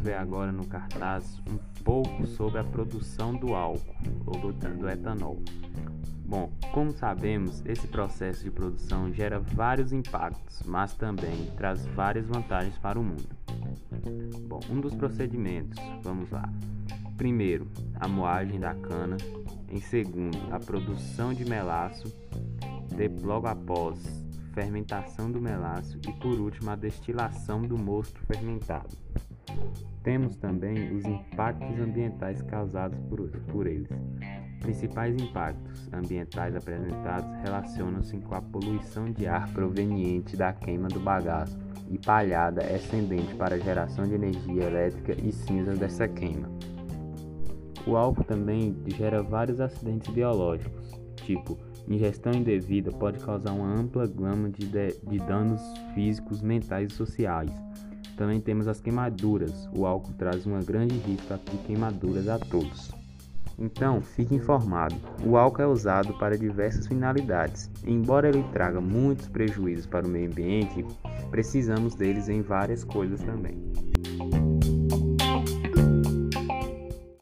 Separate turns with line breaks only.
ver agora no cartaz um pouco sobre a produção do álcool ou do, do etanol. Bom, como sabemos, esse processo de produção gera vários impactos, mas também traz várias vantagens para o mundo. Bom, um dos procedimentos, vamos lá. Primeiro, a moagem da cana. Em segundo, a produção de melaço. De, logo após, fermentação do melaço e por último a destilação do mosto fermentado. Temos também os impactos ambientais causados por, por eles. Principais impactos ambientais apresentados relacionam-se com a poluição de ar proveniente da queima do bagaço e palhada ascendente para a geração de energia elétrica e cinzas dessa queima. O álcool também gera vários acidentes biológicos, tipo ingestão indevida pode causar uma ampla gama de, de, de danos físicos, mentais e sociais. Também temos as queimaduras. O álcool traz um grande risco de queimaduras a todos. Então, fique informado: o álcool é usado para diversas finalidades. Embora ele traga muitos prejuízos para o meio ambiente, precisamos deles em várias coisas também.